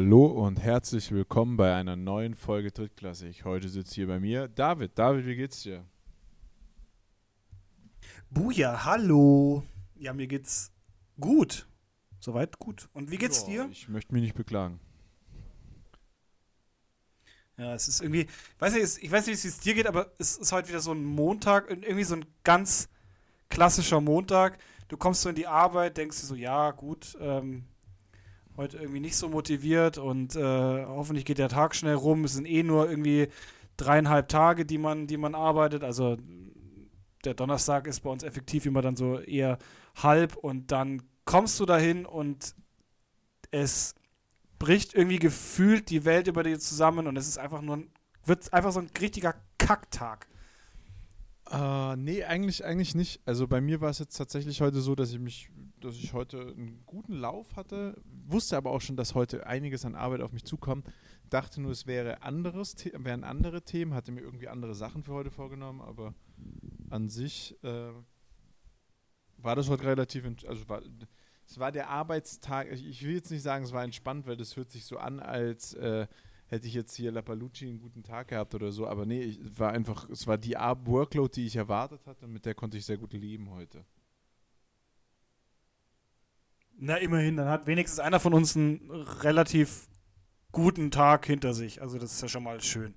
Hallo und herzlich willkommen bei einer neuen Folge Drittklassig. Heute sitzt hier bei mir David. David, wie geht's dir? Buja, hallo. Ja, mir geht's gut. Soweit gut. Und wie geht's Ja, dir? Ich möchte mich nicht beklagen. Ja, es ist irgendwie, weiß nicht, ich weiß nicht, wie es dir geht, aber es ist heute wieder so ein Montag, irgendwie so ein ganz klassischer Montag. Du kommst so in die Arbeit, denkst dir so, ja, gut, ähm, heute irgendwie nicht so motiviert und äh, hoffentlich geht der Tag schnell rum. Es sind eh nur irgendwie dreieinhalb Tage, die man, die man arbeitet. Also der Donnerstag ist bei uns effektiv immer dann so eher halb und dann kommst du dahin und es bricht irgendwie gefühlt die Welt über dir zusammen und es ist einfach nur ein, wird einfach so ein richtiger Kacktag. Äh, nee, eigentlich, eigentlich nicht. Also bei mir war es jetzt tatsächlich heute so, dass ich mich, dass ich heute einen guten Lauf hatte, wusste aber auch schon, dass heute einiges an Arbeit auf mich zukommt. Dachte nur, es wäre anderes, wären andere Themen, hatte mir irgendwie andere Sachen für heute vorgenommen, aber an sich äh, war das heute relativ, also war, es war der Arbeitstag, ich, will jetzt nicht sagen, es war entspannt, weil das hört sich so an, als äh, hätte ich jetzt hier Lapalucci einen guten Tag gehabt oder so, aber nee, ich, es war einfach, es war die Workload, die ich erwartet hatte, und mit der konnte ich sehr gut leben heute. Na, immerhin, dann hat wenigstens einer von uns einen relativ guten Tag hinter sich. Also, das ist ja schon mal schön.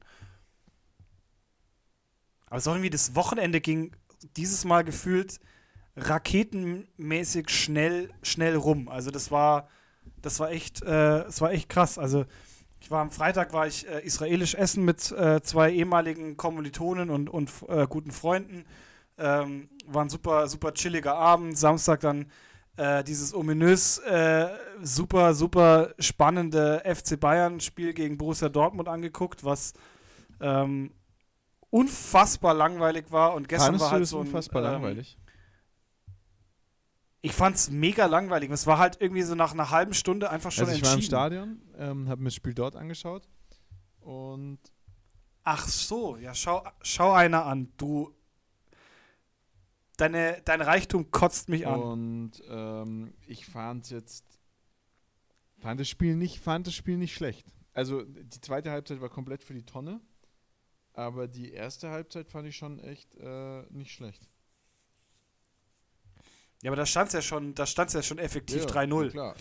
Aber auch irgendwie, das Wochenende ging dieses Mal gefühlt raketenmäßig schnell, schnell rum. Also, das war, das war echt, äh, es war echt krass. Also, ich war am Freitag war ich äh, israelisch essen mit äh, zwei ehemaligen Kommilitonen und, und äh, guten Freunden. Ähm, war ein super, super chilliger Abend. Samstag dann äh, dieses ominös äh, super, super spannende FC Bayern-Spiel gegen Borussia Dortmund angeguckt, was ähm, unfassbar langweilig war. Und gestern Fandest war halt so ein, unfassbar ähm, langweilig? Ich fand's mega langweilig. Es war halt irgendwie so nach einer halben Stunde einfach schon Also ich war im entschieden. Stadion, ähm, habe mir das Spiel dort angeschaut und Ach so, ja, schau, schau einer an. Du. Deine, dein Reichtum kotzt mich an. Und ähm, ich fand jetzt fand das Spiel nicht fand das Spiel nicht schlecht. Also die zweite Halbzeit war komplett für die Tonne, aber die erste Halbzeit fand ich schon echt äh, nicht schlecht. Ja, aber da stand's ja schon, da stand's ja schon effektiv Ja, 3-0. Klar,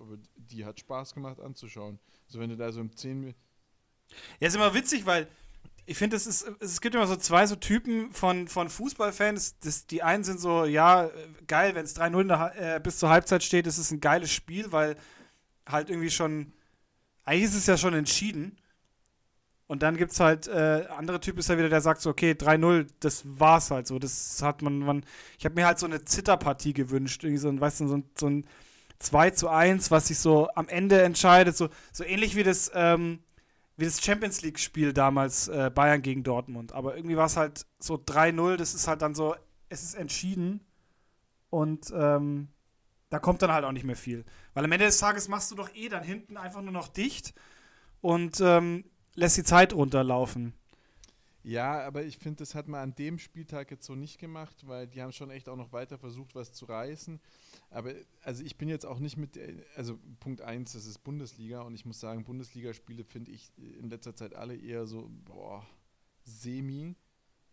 aber die hat Spaß gemacht anzuschauen. Also wenn du da so im 10 Ja, ist immer witzig, weil ich finde, es es gibt immer so zwei so Typen von, von Fußballfans. Das, die einen sind so, ja, geil, wenn es 3-0 in der Ha- äh, bis zur Halbzeit steht, ist es ein geiles Spiel, weil halt irgendwie schon, eigentlich ist es ja schon entschieden. Und dann gibt es halt, äh, andere Typ ist ja wieder, der sagt so, okay, 3-0, das war's halt so. Das hat man, man ich habe mir halt so eine Zitterpartie gewünscht, irgendwie so ein, weißt du, so ein, so ein 2 zu 1, was sich so am Ende entscheidet, so, so ähnlich wie das, ähm, wie das Champions League-Spiel damals äh, Bayern gegen Dortmund. Aber irgendwie war es halt so 3-0, das ist halt dann so, es ist entschieden und ähm, da kommt dann halt auch nicht mehr viel. Weil am Ende des Tages machst du doch eh dann hinten einfach nur noch dicht und ähm, lässt die Zeit runterlaufen. Ja, aber ich finde, das hat man an dem Spieltag jetzt so nicht gemacht, weil die haben schon echt auch noch weiter versucht, was zu reißen. Aber also ich bin jetzt auch nicht mit, also Punkt 1, das ist Bundesliga und ich muss sagen, Bundesligaspiele finde ich in letzter Zeit alle eher so, boah, semi.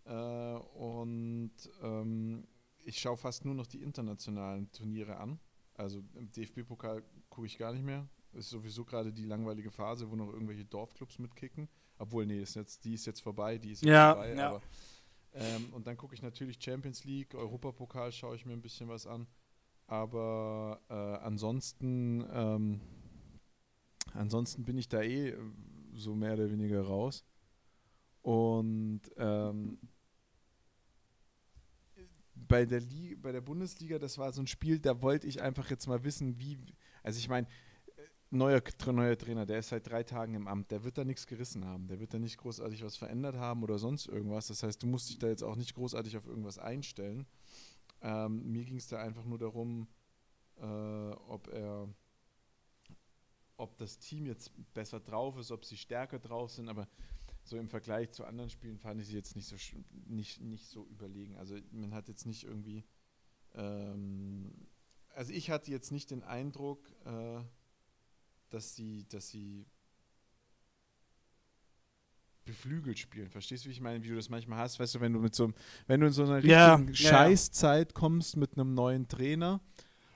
Äh, und ähm, ich schaue fast nur noch die internationalen Turniere an. Also im DFB-Pokal gucke ich gar nicht mehr. Ist sowieso gerade die langweilige Phase, wo noch irgendwelche Dorfclubs mitkicken. Obwohl, nee, ist jetzt, die ist jetzt vorbei, die ist jetzt Ja, vorbei. ja. Aber, ähm, und dann gucke ich natürlich Champions League, Europapokal schaue ich mir ein bisschen was an. Aber äh, ansonsten, ähm, ansonsten bin ich da eh äh, so mehr oder weniger raus. Und ähm, bei der, Li bei der Bundesliga, das war so ein Spiel, da wollte ich einfach jetzt mal wissen, wie. Also ich meine, neuer, Tra- neuer Trainer, der ist seit drei Tagen im Amt, der wird da nichts gerissen haben, der wird da nicht großartig was verändert haben oder sonst irgendwas. Das heißt, du musst dich da jetzt auch nicht großartig auf irgendwas einstellen. Ähm, mir ging es da einfach nur darum, äh, ob er, ob das Team jetzt besser drauf ist, ob sie stärker drauf sind, aber so im Vergleich zu anderen Spielen fand ich sie jetzt nicht so nicht, nicht so überlegen. Also man hat jetzt nicht irgendwie ähm, also ich hatte jetzt nicht den Eindruck, äh, dass sie, dass sie beflügelt spielen. Verstehst du, wie ich meine, wie du das manchmal hast? Weißt du, wenn du mit so wenn du in so einer richtigen ja, Scheißzeit kommst mit einem neuen Trainer,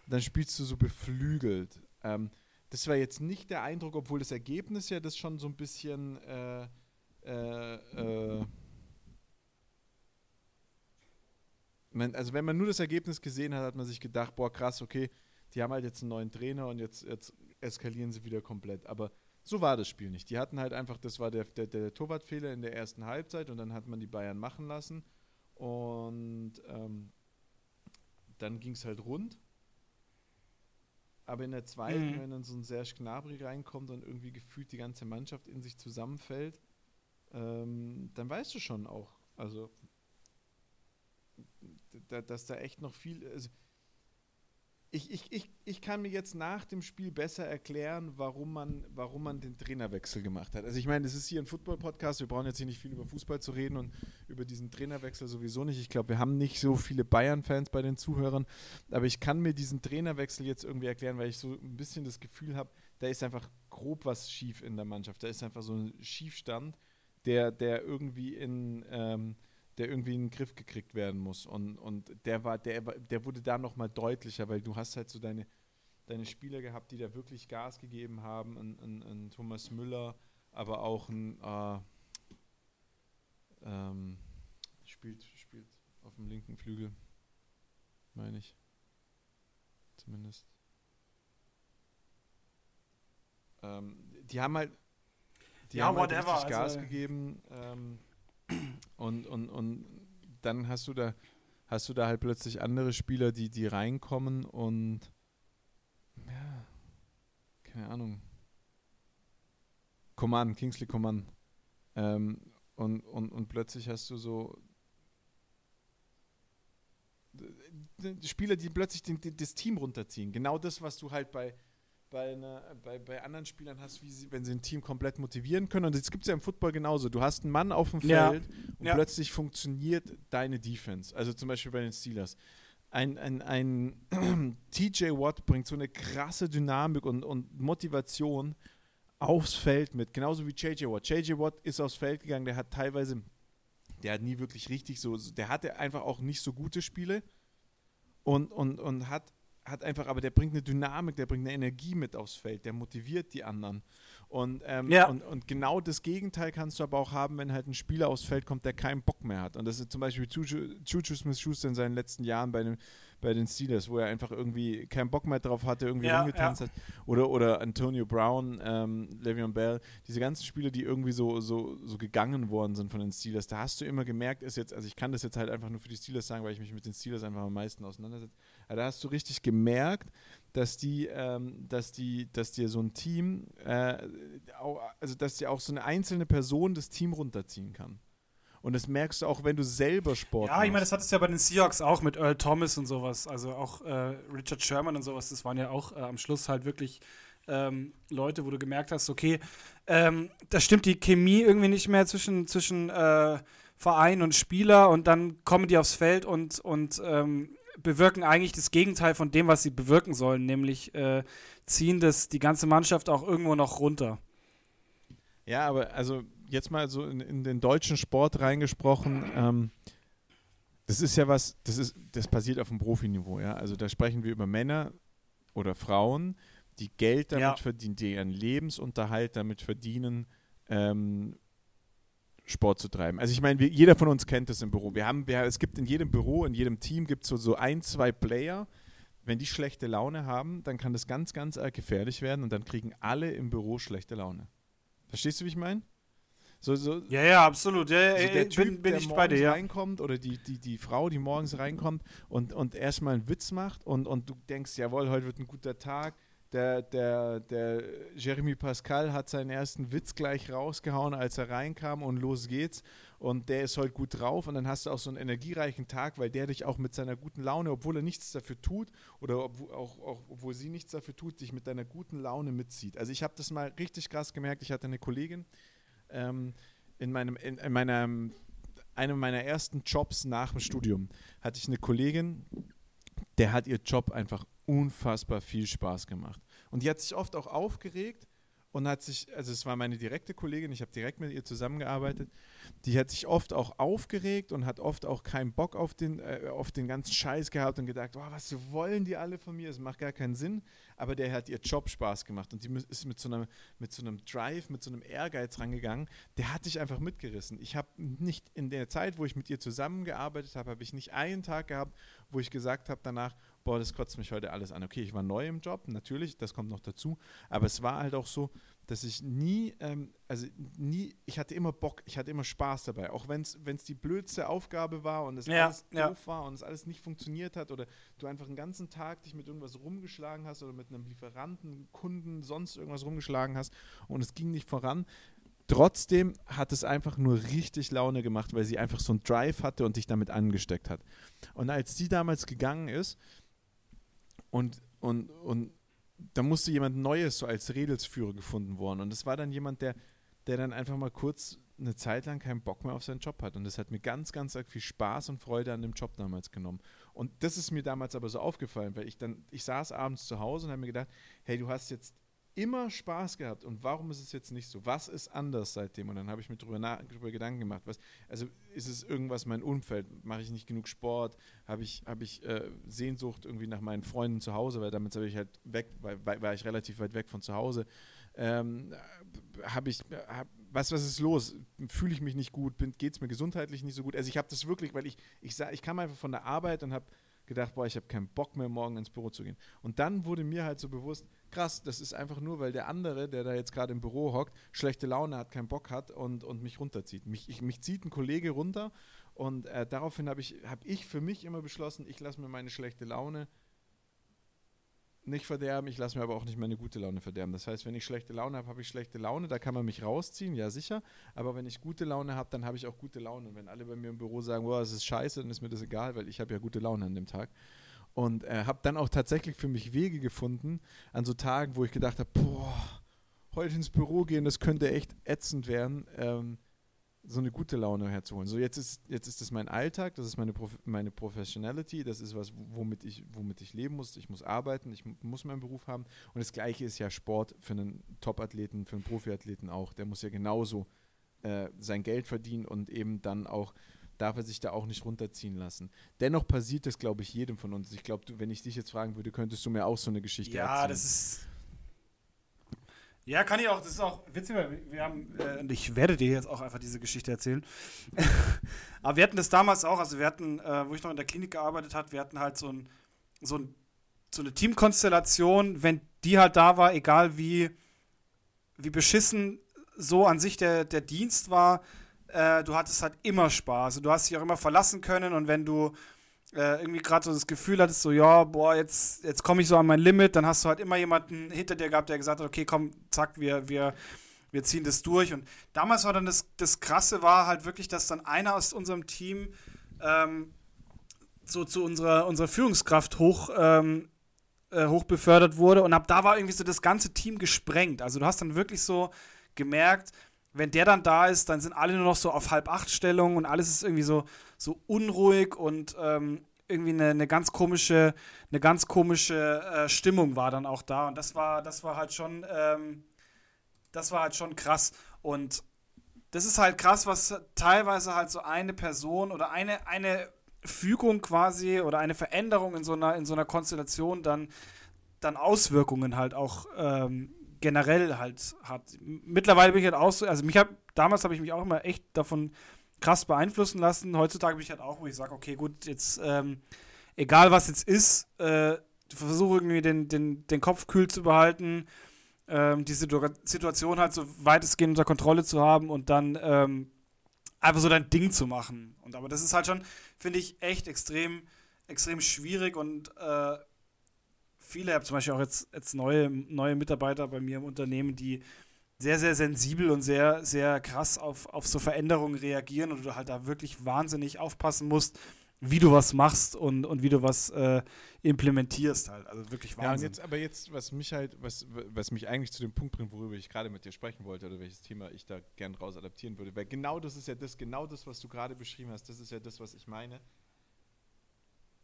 dann spielst du so beflügelt. Ähm, das war jetzt nicht der Eindruck, obwohl das Ergebnis ja das schon so ein bisschen äh, äh, äh, man, also wenn man nur das Ergebnis gesehen hat, hat man sich gedacht, boah krass, okay, die haben halt jetzt einen neuen Trainer und jetzt, jetzt eskalieren sie wieder komplett. Aber so war das Spiel nicht. Die hatten halt einfach, das war der, der, der Torwartfehler in der ersten Halbzeit und dann hat man die Bayern machen lassen. Und ähm, dann ging es halt rund. Aber in der zweiten, mhm. wenn dann so ein Serge Gnabry reinkommt und irgendwie gefühlt die ganze Mannschaft in sich zusammenfällt, ähm, dann weißt du schon auch, also da, dass da echt noch viel. Also ich, ich, ich, ich kann mir jetzt nach dem Spiel besser erklären, warum man, warum man den Trainerwechsel gemacht hat. Also ich meine, es ist hier ein Football-Podcast, wir brauchen jetzt hier nicht viel über Fußball zu reden und über diesen Trainerwechsel sowieso nicht. Ich glaube, wir haben nicht so viele Bayern-Fans bei den Zuhörern, aber ich kann mir diesen Trainerwechsel jetzt irgendwie erklären, weil ich so ein bisschen das Gefühl habe, da ist einfach grob was schief in der Mannschaft. Da ist einfach so ein Schiefstand, der, der irgendwie in... Ähm, der irgendwie in den Griff gekriegt werden muss. Und, und der war, der, der wurde da nochmal deutlicher, weil du hast halt so deine, deine Spieler gehabt, die da wirklich Gas gegeben haben, ein, ein, ein Thomas Müller, aber auch ein äh, ähm, spielt, spielt auf dem linken Flügel, meine ich. Zumindest. Ähm, die haben halt die ja, haben halt whatever, halt Gas also, gegeben. Ähm, und, und, und dann hast du da hast du da halt plötzlich andere Spieler, die, die reinkommen und ja, keine Ahnung. Coman, Kingsley Coman. Ähm, und, und, und plötzlich hast du so Spieler, die plötzlich den, den, das Team runterziehen. Genau das, was du halt bei, bei, einer, bei, bei anderen Spielern hast, wie sie, wenn sie ein Team komplett motivieren können. Und das gibt es ja im Football genauso. Du hast einen Mann auf dem Feld ja. und ja. plötzlich funktioniert deine Defense. Also zum Beispiel bei den Steelers. Ein, ein, ein TJ Watt bringt so eine krasse Dynamik und, und Motivation aufs Feld mit, genauso wie JJ Watt. JJ Watt ist aufs Feld gegangen, der hat teilweise, der hat nie wirklich richtig so, der hatte einfach auch nicht so gute Spiele und, und, und hat hat einfach, aber der bringt eine Dynamik, der bringt eine Energie mit aufs Feld, der motiviert die anderen. Und, ähm, ja. und, und, genau das Gegenteil kannst du aber auch haben, wenn halt ein Spieler aufs Feld kommt, der keinen Bock mehr hat. Und das ist zum Beispiel Juju Smith-Schuster in seinen letzten Jahren bei den, bei den Steelers, wo er einfach irgendwie keinen Bock mehr drauf hatte, irgendwie ja, rumgetanzt ja. hat. Oder, oder Antonio Brown, ähm, Le'Veon Bell, diese ganzen Spieler, die irgendwie so, so, so gegangen worden sind von den Steelers, da hast du immer gemerkt, ist jetzt, also ich kann das jetzt halt einfach nur für die Steelers sagen, weil ich mich mit den Steelers einfach am meisten auseinandersetze. Aber da hast du richtig gemerkt, dass die, ähm, dass die, dass dir so ein Team, äh, auch, also dass dir auch so eine einzelne Person das Team runterziehen kann. Und das merkst du auch, wenn du selber Sport Ja, ich meine, das hattest du ja bei den Seahawks auch mit Earl Thomas und sowas. Also auch äh, Richard Sherman und sowas. Das waren ja auch äh, am Schluss halt wirklich ähm, Leute, wo du gemerkt hast, okay, ähm, da stimmt die Chemie irgendwie nicht mehr zwischen, zwischen äh, Verein und Spieler und dann kommen die aufs Feld und, und ähm, bewirken eigentlich das Gegenteil von dem, was sie bewirken sollen, nämlich äh, ziehen das die ganze Mannschaft auch irgendwo noch runter. Ja, aber also jetzt mal so in, in den deutschen Sport reingesprochen, ähm, das ist ja was, das ist, das passiert auf dem Profiniveau, ja. Also da sprechen wir über Männer oder Frauen, die Geld damit ja. verdienen, die ihren Lebensunterhalt damit verdienen, ähm, Sport zu treiben. Also ich meine, jeder von uns kennt das im Büro. Wir haben, wir, es gibt in jedem Büro, in jedem Team gibt es so, so ein, zwei Player. Wenn die schlechte Laune haben, dann kann das ganz, ganz gefährlich werden und dann kriegen alle im Büro schlechte Laune. Verstehst du, wie ich meine? So, so, ja, ja, absolut. Ja, so der Typ, bin, bin der ich bei dir, ja. reinkommt oder die, die, die Frau, die morgens reinkommt und, und erstmal einen Witz macht und, und du denkst, jawohl, heute wird ein guter Tag der, der, der Jeremy Pascal hat seinen ersten Witz gleich rausgehauen, als er reinkam und los geht's. Und der ist heute gut drauf und dann hast du auch so einen energiereichen Tag, weil der dich auch mit seiner guten Laune, obwohl er nichts dafür tut oder ob, auch, auch obwohl sie nichts dafür tut, dich mit deiner guten Laune mitzieht. Also ich habe das mal richtig krass gemerkt. Ich hatte eine Kollegin ähm, in meinem, in, in meiner, einem meiner ersten Jobs nach dem Studium, hatte ich eine Kollegin, der hat ihr Job einfach unfassbar viel Spaß gemacht. Und die hat sich oft auch aufgeregt und hat sich, also es war meine direkte Kollegin, ich habe direkt mit ihr zusammengearbeitet, die hat sich oft auch aufgeregt und hat oft auch keinen Bock auf den, äh, auf den ganzen Scheiß gehabt und gedacht, oh, was wollen die alle von mir, es macht gar keinen Sinn, aber der hat ihr Job Spaß gemacht und die ist mit so, einem, mit so einem Drive, mit so einem Ehrgeiz rangegangen, der hat dich einfach mitgerissen. Ich habe nicht in der Zeit, wo ich mit ihr zusammengearbeitet habe, habe ich nicht einen Tag gehabt, wo ich gesagt habe danach, boah, das kotzt mich heute alles an. Okay, ich war neu im Job, natürlich, das kommt noch dazu, aber es war halt auch so, dass ich nie, ähm, also nie, ich hatte immer Bock, ich hatte immer Spaß dabei, auch wenn es die blödste Aufgabe war und es ja, alles ja. doof war und es alles nicht funktioniert hat oder du einfach einen ganzen Tag dich mit irgendwas rumgeschlagen hast oder mit einem Lieferanten, Kunden, sonst irgendwas rumgeschlagen hast und es ging nicht voran. Trotzdem hat es einfach nur richtig Laune gemacht, weil sie einfach so einen Drive hatte und dich damit angesteckt hat. Und als sie damals gegangen ist, und, und, und da musste jemand Neues so als Redelsführer gefunden worden. Und das war dann jemand, der, der dann einfach mal kurz eine Zeit lang keinen Bock mehr auf seinen Job hat. Und das hat mir ganz, ganz viel Spaß und Freude an dem Job damals genommen. Und das ist mir damals aber so aufgefallen, weil ich dann, ich saß abends zu Hause und habe mir gedacht, hey, du hast jetzt immer Spaß gehabt und warum ist es jetzt nicht so? Was ist anders seitdem? Und dann habe ich mir darüber, darüber Gedanken gemacht. Was, also ist es irgendwas mein Umfeld? Mache ich nicht genug Sport? Habe ich, hab ich äh, Sehnsucht irgendwie nach meinen Freunden zu Hause? Weil damit habe ich halt weg, weil, war ich relativ weit weg von zu Hause. Ähm, habe ich, hab, was, was ist los? Fühle ich mich nicht gut? Geht es mir gesundheitlich nicht so gut? Also ich habe das wirklich, weil ich, ich, ich kam einfach von der Arbeit und habe gedacht, boah, ich habe keinen Bock mehr, morgen ins Büro zu gehen. Und dann wurde mir halt so bewusst, krass, das ist einfach nur, weil der andere, der da jetzt gerade im Büro hockt, schlechte Laune hat, keinen Bock hat und, und mich runterzieht. Mich, ich, mich zieht ein Kollege runter und äh, daraufhin habe ich, hab ich für mich immer beschlossen, ich lasse mir meine schlechte Laune nicht verderben, ich lasse mir aber auch nicht meine gute Laune verderben. Das heißt, wenn ich schlechte Laune habe, habe ich schlechte Laune, da kann man mich rausziehen, ja sicher, aber wenn ich gute Laune habe, dann habe ich auch gute Laune. Und wenn alle bei mir im Büro sagen, boah, das ist scheiße, dann ist mir das egal, weil ich habe ja gute Laune an dem Tag. Und äh, habe dann auch tatsächlich für mich Wege gefunden an so Tagen, wo ich gedacht habe, boah, heute ins Büro gehen, das könnte echt ätzend werden. Ähm, so eine gute Laune herzuholen. So jetzt ist jetzt ist das mein Alltag, das ist meine Prof meine Professionality, das ist was, womit ich womit ich leben muss. Ich muss arbeiten, ich muss meinen Beruf haben und das gleiche ist ja Sport für einen Top-Athleten, für einen Profiathleten auch. Der muss ja genauso äh, sein Geld verdienen und eben dann auch darf er sich da auch nicht runterziehen lassen. Dennoch passiert das, glaube ich, jedem von uns. Ich glaube, wenn ich dich jetzt fragen würde, könntest du mir auch so eine Geschichte ja, erzählen. Ja, das ist ja, kann ich auch. Das ist auch witzig, weil wir haben, äh, ich werde dir jetzt auch einfach diese Geschichte erzählen. Aber wir hatten das damals auch, also wir hatten, äh, wo ich noch in der Klinik gearbeitet habe, wir hatten halt so, ein, so, ein, so eine Teamkonstellation, wenn die halt da war, egal wie, wie beschissen so an sich der, der Dienst war, äh, du hattest halt immer Spaß. Du hast dich auch immer verlassen können und wenn du äh, irgendwie gerade so das Gefühl hattest, so, ja, boah, jetzt, jetzt komme ich so an mein Limit, dann hast du halt immer jemanden hinter dir gehabt, der gesagt hat, okay, komm, zack, wir, wir, wir ziehen das durch. Und damals war dann das, das Krasse, war halt wirklich, dass dann einer aus unserem Team ähm, so zu unserer, unserer Führungskraft hoch, ähm, äh, hoch befördert wurde und ab da war irgendwie so das ganze Team gesprengt. Also du hast dann wirklich so gemerkt, wenn der dann da ist, dann sind alle nur noch so auf halb acht Stellung und alles ist irgendwie so, so unruhig und ähm, irgendwie eine, eine, ganz komische, eine ganz komische äh, Stimmung war dann auch da. Und das war, das war halt schon, ähm, das war halt schon krass. Und das ist halt krass, was teilweise halt so eine Person oder eine, eine Fügung quasi oder eine Veränderung in so einer, in so einer Konstellation dann, dann Auswirkungen halt auch ähm, generell halt hat. Mittlerweile bin ich halt auch so, also mich hab, damals habe ich mich auch immer echt davon krass beeinflussen lassen. Heutzutage bin ich halt auch, wo ich sage, okay, gut, jetzt, ähm, egal was jetzt ist, äh, versuche irgendwie den, den, den Kopf kühl zu behalten, ähm, die Situ Situation halt so weitestgehend unter Kontrolle zu haben und dann ähm, einfach so dein Ding zu machen. Und aber das ist halt schon, finde ich, echt extrem, extrem schwierig und äh, viele, ich habe zum Beispiel auch jetzt, jetzt neue, neue Mitarbeiter bei mir im Unternehmen, die sehr, sehr sensibel und sehr, sehr krass auf, auf so Veränderungen reagieren und du halt da wirklich wahnsinnig aufpassen musst, wie du was machst und, und wie du was äh, implementierst halt. Also wirklich Wahnsinn. Ja, und jetzt, aber jetzt, was mich halt, was, was mich eigentlich zu dem Punkt bringt, worüber ich gerade mit dir sprechen wollte oder welches Thema ich da gern raus adaptieren würde, weil genau das ist ja das, genau das, was du gerade beschrieben hast, das ist ja das, was ich meine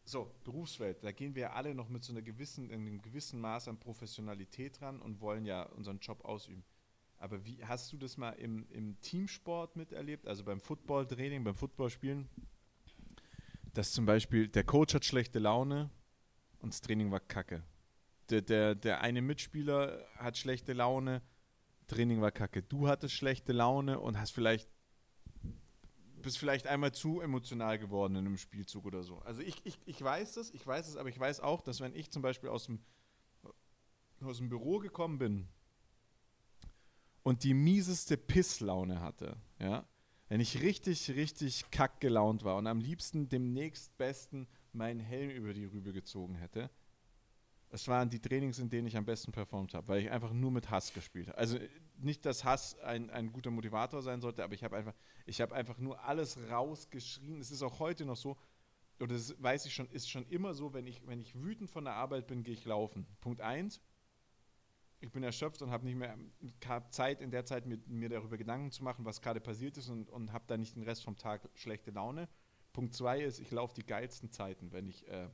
so, Berufswelt, da gehen wir alle noch mit so einer gewissen, in einem gewissen Maß an Professionalität ran und wollen ja unseren Job ausüben. Aber wie hast du das mal im, im Teamsport miterlebt, also beim Footballtraining, beim Footballspielen, dass zum Beispiel der Coach hat schlechte Laune und das Training war kacke. Der, der, der eine Mitspieler hat schlechte Laune, Training war kacke. Du hattest schlechte Laune und hast vielleicht bist vielleicht einmal zu emotional geworden in einem Spielzug oder so. Also ich, ich, ich weiß das, ich weiß es, aber ich weiß auch, dass wenn ich zum Beispiel aus dem, aus dem Büro gekommen bin und die mieseste Pisslaune hatte, ja, wenn ich richtig, richtig kack gelaunt war und am liebsten dem nächstbesten meinen Helm über die Rübe gezogen hätte, es waren die Trainings, in denen ich am besten performt habe, weil ich einfach nur mit Hass gespielt habe. Also nicht, dass Hass ein, ein guter Motivator sein sollte, aber ich habe einfach, ich einfach nur alles rausgeschrien. Es ist auch heute noch so, oder das weiß ich schon, ist schon immer so, wenn ich, wenn ich wütend von der Arbeit bin, gehe ich laufen. Punkt eins, ich bin erschöpft und habe nicht mehr Zeit, in der Zeit mit, mir darüber Gedanken zu machen, was gerade passiert ist und, und habe dann nicht den Rest vom Tag schlechte Laune. Punkt zwei ist, ich laufe die geilsten Zeiten, wenn ich, äh,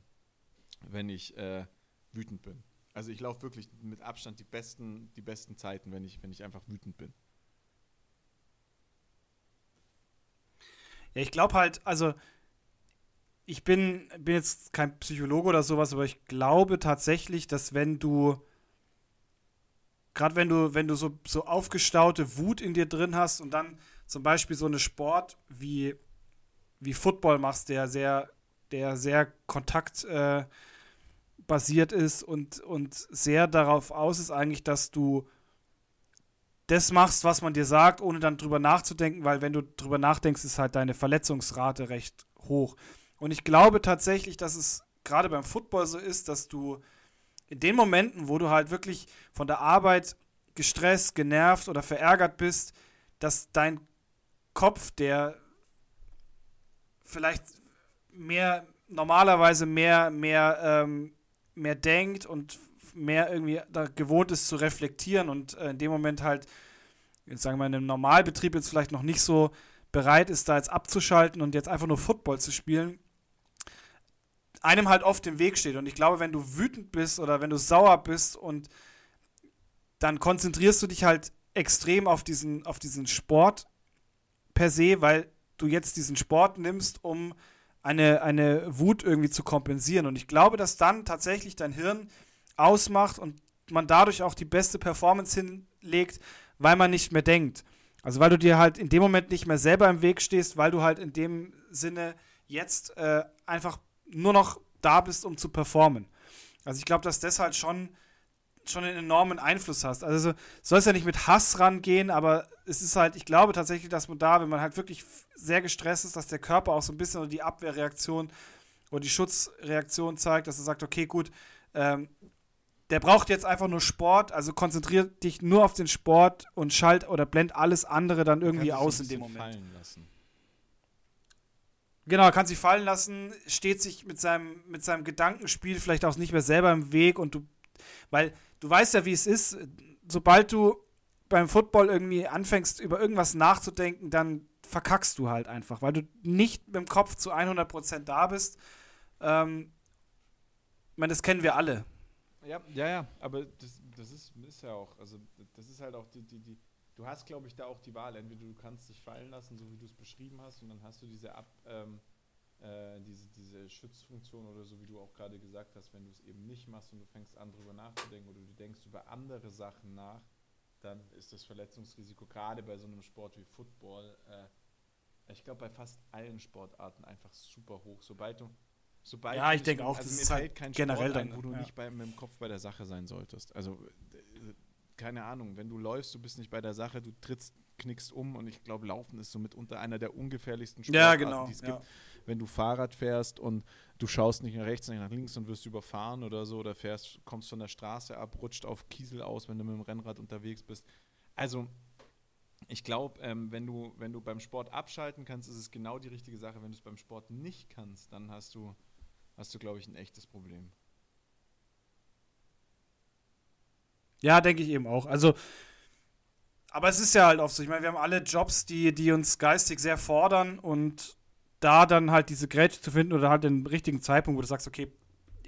wenn ich äh, wütend bin. Also ich laufe wirklich mit Abstand die besten, die besten Zeiten, wenn ich, wenn ich einfach wütend bin. Ja, ich glaube halt, also ich bin, bin jetzt kein Psychologe oder sowas, aber ich glaube tatsächlich, dass wenn du, gerade wenn du, wenn du so, so aufgestaute Wut in dir drin hast und dann zum Beispiel so eine Sport wie, wie Football machst, der sehr, der sehr Kontakt äh, basiert ist und, und sehr darauf aus ist eigentlich, dass du das machst, was man dir sagt, ohne dann drüber nachzudenken, weil wenn du drüber nachdenkst, ist halt deine Verletzungsrate recht hoch. Und ich glaube tatsächlich, dass es gerade beim Football so ist, dass du in den Momenten, wo du halt wirklich von der Arbeit gestresst, genervt oder verärgert bist, dass dein Kopf, der vielleicht mehr normalerweise mehr mehr ähm, mehr denkt und mehr irgendwie da gewohnt ist zu reflektieren und äh, in dem Moment halt, jetzt sagen wir in einem Normalbetrieb jetzt vielleicht noch nicht so bereit ist, da jetzt abzuschalten und jetzt einfach nur Football zu spielen, einem halt oft im Weg steht. Und ich glaube, wenn du wütend bist oder wenn du sauer bist und dann konzentrierst du dich halt extrem auf diesen, auf diesen Sport per se, weil du jetzt diesen Sport nimmst, um eine, eine Wut irgendwie zu kompensieren. Und ich glaube, dass dann tatsächlich dein Hirn ausmacht und man dadurch auch die beste Performance hinlegt, weil man nicht mehr denkt. Also weil du dir halt in dem Moment nicht mehr selber im Weg stehst, weil du halt in dem Sinne jetzt äh, einfach nur noch da bist, um zu performen. Also ich glaube, dass das halt schon, schon einen enormen Einfluss hast. Also soll es ja nicht mit Hass rangehen, aber es ist halt, ich glaube tatsächlich, dass man da, wenn man halt wirklich sehr gestresst ist, dass der Körper auch so ein bisschen die Abwehrreaktion oder die Schutzreaktion zeigt, dass er sagt, okay, gut, ähm, der braucht jetzt einfach nur Sport, also konzentriert dich nur auf den Sport und schalt oder blend alles andere dann irgendwie aus in dem Moment. Fallen lassen. Genau, kann sich fallen lassen, steht sich mit seinem, mit seinem Gedankenspiel vielleicht auch nicht mehr selber im Weg und du, weil du weißt ja, wie es ist, sobald du beim Football irgendwie anfängst, über irgendwas nachzudenken, dann verkackst du halt einfach, weil du nicht mit dem Kopf zu 100% da bist. Ähm, ich meine, das kennen wir alle. Ja, ja, ja, aber das, das ist, ist ja auch, also das ist halt auch die, die, die du hast, glaube ich, da auch die Wahl. Entweder du kannst dich fallen lassen, so wie du es beschrieben hast, und dann hast du diese Ab, ähm, äh, diese, diese Schutzfunktion oder so, wie du auch gerade gesagt hast, wenn du es eben nicht machst und du fängst an, drüber nachzudenken oder du denkst über andere Sachen nach, dann ist das Verletzungsrisiko gerade bei so einem Sport wie Football, äh, ich glaube bei fast allen Sportarten einfach super hoch. Sobald du, sobald ja, ich denke auch, also das ist halt kein generell Sport ein, wo du ja. nicht bei, mit dem Kopf bei der Sache sein solltest. Also keine Ahnung, wenn du läufst, du bist nicht bei der Sache, du trittst, knickst um und ich glaube, Laufen ist so mitunter einer der ungefährlichsten Sportarten, ja, genau, die es ja. gibt. Wenn du Fahrrad fährst und du schaust nicht nach rechts, nicht nach links und wirst überfahren oder so, oder fährst, kommst von der Straße ab, rutscht auf Kiesel aus, wenn du mit dem Rennrad unterwegs bist. Also ich glaube, ähm, wenn, du, wenn du beim Sport abschalten kannst, ist es genau die richtige Sache. Wenn du es beim Sport nicht kannst, dann hast du, hast du, glaube ich, ein echtes Problem. Ja, denke ich eben auch. Also, aber es ist ja halt oft so. Ich meine, wir haben alle Jobs, die, die uns geistig sehr fordern und da dann halt diese Grätsche zu finden oder halt den richtigen Zeitpunkt, wo du sagst, okay,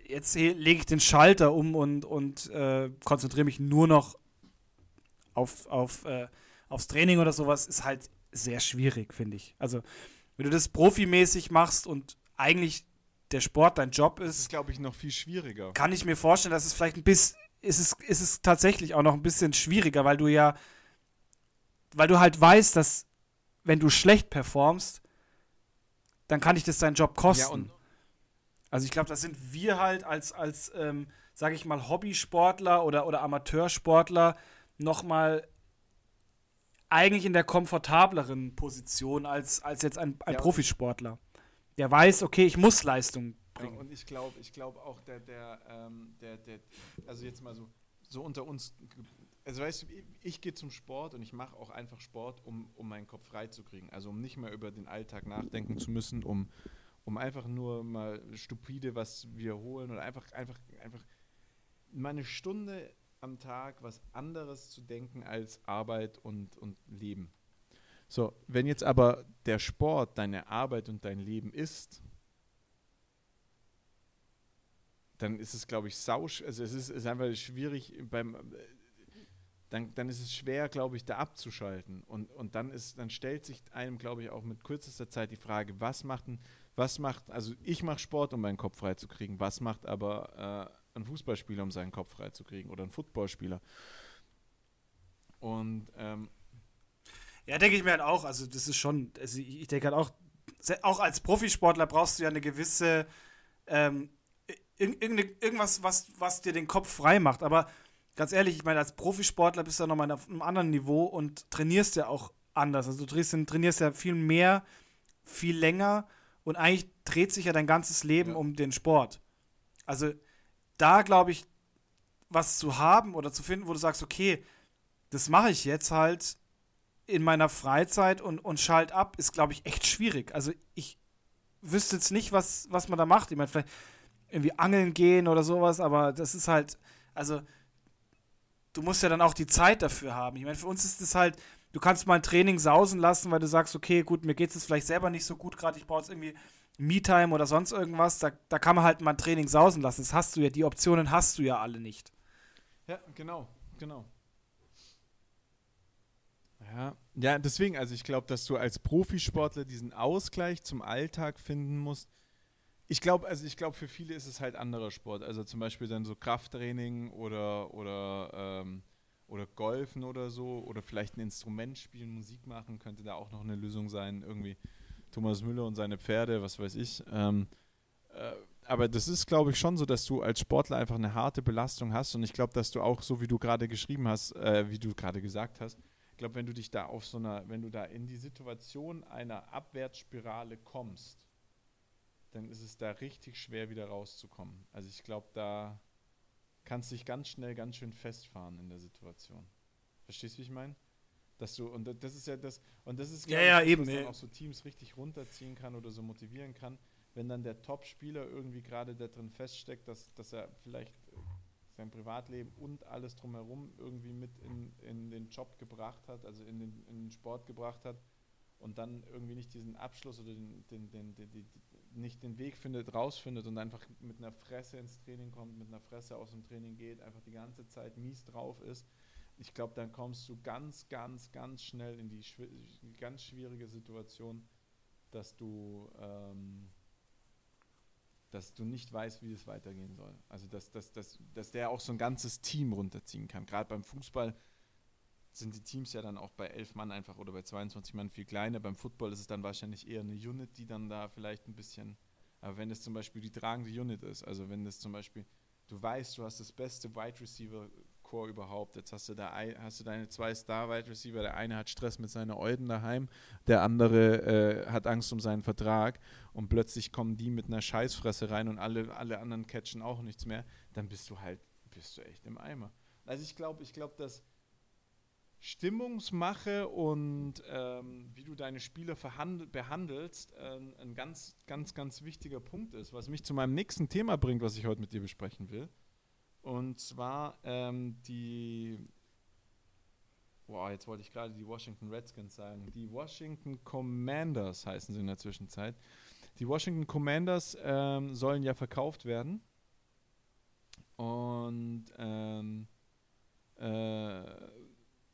jetzt lege ich den Schalter um und, und äh, konzentriere mich nur noch auf, auf, äh, aufs Training oder sowas, ist halt sehr schwierig, finde ich. Also, wenn du das profimäßig machst und eigentlich der Sport dein Job ist, ist glaube ich, noch viel schwieriger. Kann ich mir vorstellen, dass es vielleicht ein bisschen, ist es, ist es tatsächlich auch noch ein bisschen schwieriger, weil du ja, weil du halt weißt, dass wenn du schlecht performst, dann kann dich das deinen Job kosten. Ja, also ich glaube, das sind wir halt als, als ähm, sage ich mal, Hobbysportler oder, oder Amateursportler noch mal eigentlich in der komfortableren Position als, als jetzt ein, ein ja, Profisportler. Der weiß, okay, ich muss Leistung bringen. Ja, und ich glaube ich glaub auch, der, der, ähm, der, der, also jetzt mal so, so unter uns, also weißt du, ich, gehe zum Sport und ich mache auch einfach Sport, um, um meinen Kopf frei zu kriegen. Also um nicht mehr über den Alltag nachdenken zu müssen, um, um einfach nur mal stupide was wiederholen oder einfach, einfach, einfach mal eine Stunde am Tag was anderes zu denken als Arbeit und, und Leben. So, wenn jetzt aber der Sport deine Arbeit und dein Leben ist, dann ist es, glaube ich, sausch, also es ist, ist einfach schwierig beim, dann, dann ist es schwer, glaube ich, da abzuschalten. Und, und dann ist, dann stellt sich einem, glaube ich, auch mit kürzester Zeit die Frage, was macht ein, was macht, also ich mache Sport, um meinen Kopf freizukriegen, was macht aber äh, ein Fußballspieler, um seinen Kopf freizukriegen oder ein Footballspieler. Und ähm, ja, denke ich mir halt auch. Also, das ist schon, also ich denke halt auch, auch als Profisportler brauchst du ja eine gewisse, ähm, irgendwas, was, was dir den Kopf frei macht. Aber ganz ehrlich, ich meine, als Profisportler bist du ja nochmal auf einem anderen Niveau und trainierst ja auch anders. Also, du trainierst, ja viel mehr, viel länger und eigentlich dreht sich ja dein ganzes Leben ja. um den Sport. Also, da glaube ich, was zu haben oder zu finden, wo du sagst, okay, das mache ich jetzt halt in meiner Freizeit und, und schalt ab, ist, glaube ich, echt schwierig. Also ich wüsste jetzt nicht, was, was man da macht. Ich meine, vielleicht irgendwie angeln gehen oder sowas, aber das ist halt, also du musst ja dann auch die Zeit dafür haben. Ich meine, für uns ist es halt, du kannst mal ein Training sausen lassen, weil du sagst, okay, gut, mir geht es vielleicht selber nicht so gut gerade, ich brauche jetzt irgendwie Me-Time oder sonst irgendwas, da, da kann man halt mal ein Training sausen lassen. Das hast du ja, die Optionen hast du ja alle nicht. Ja, genau, genau. Ja, ja deswegen, also ich glaube, dass du als Profisportler diesen Ausgleich zum Alltag finden musst. Ich glaube, also ich glaube, für viele ist es halt anderer Sport. Also zum Beispiel dann so Krafttraining oder, oder, ähm, oder Golfen oder so. Oder vielleicht ein Instrument spielen, Musik machen, könnte da auch noch eine Lösung sein, irgendwie. Thomas Müller und seine Pferde, was weiß ich. Ähm, äh, aber das ist, glaube ich, schon so, dass du als Sportler einfach eine harte Belastung hast. Und ich glaube, dass du auch, so wie du gerade geschrieben hast, äh, wie du gerade gesagt hast, ich glaube, wenn du dich da auf so einer, wenn du da in die Situation einer Abwärtsspirale kommst, dann ist es da richtig schwer wieder rauszukommen. Also ich glaube, da kannst du dich ganz schnell ganz schön festfahren in der Situation. Verstehst du, wie ich meine? Dass du, und das ist ja das, und das ist, ja, ja, ich, eben, was dann auch so Teams richtig runterziehen kann oder so motivieren kann, wenn dann der Top-Spieler irgendwie gerade da drin feststeckt, dass, dass er vielleicht sein Privatleben und alles drumherum irgendwie mit in, in den Job gebracht hat, also in den, in den Sport gebracht hat und dann irgendwie nicht diesen Abschluss oder den, den, den, den, nicht den Weg findet, rausfindet und einfach mit einer Fresse ins Training kommt, mit einer Fresse aus dem Training geht, einfach die ganze Zeit mies drauf ist ich glaube, dann kommst du ganz, ganz, ganz schnell in die ganz schwierige Situation, dass du, ähm, dass du nicht weißt, wie es weitergehen soll. Also, dass, dass, dass, dass der auch so ein ganzes Team runterziehen kann. Gerade beim Fußball sind die Teams ja dann auch bei elf Mann einfach oder bei 22 Mann viel kleiner. Beim Football ist es dann wahrscheinlich eher eine Unit, die dann da vielleicht ein bisschen, aber wenn es zum Beispiel die tragende Unit ist, also wenn es zum Beispiel, du weißt, du hast das beste Wide Receiver Core überhaupt. Jetzt hast du da hast du deine zwei Star Wide Receiver. Der eine hat Stress mit seiner Euden daheim, der andere äh, hat Angst um seinen Vertrag und plötzlich kommen die mit einer Scheißfresse rein und alle, alle anderen catchen auch nichts mehr. Dann bist du halt, bist du echt im Eimer. Also ich glaube, ich glaube, dass Stimmungsmache und ähm, wie du deine Spieler behandelst, äh, ein ganz, ganz, ganz wichtiger Punkt ist, was mich zu meinem nächsten Thema bringt, was ich heute mit dir besprechen will. Und zwar ähm, die. Boah, jetzt wollte ich gerade die Washington Redskins sagen. Die Washington Commanders heißen sie in der Zwischenzeit. Die Washington Commanders ähm, sollen ja verkauft werden. Und ähm, äh,